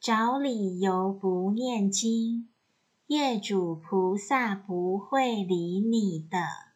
找理由不念经业主菩萨不会理你的。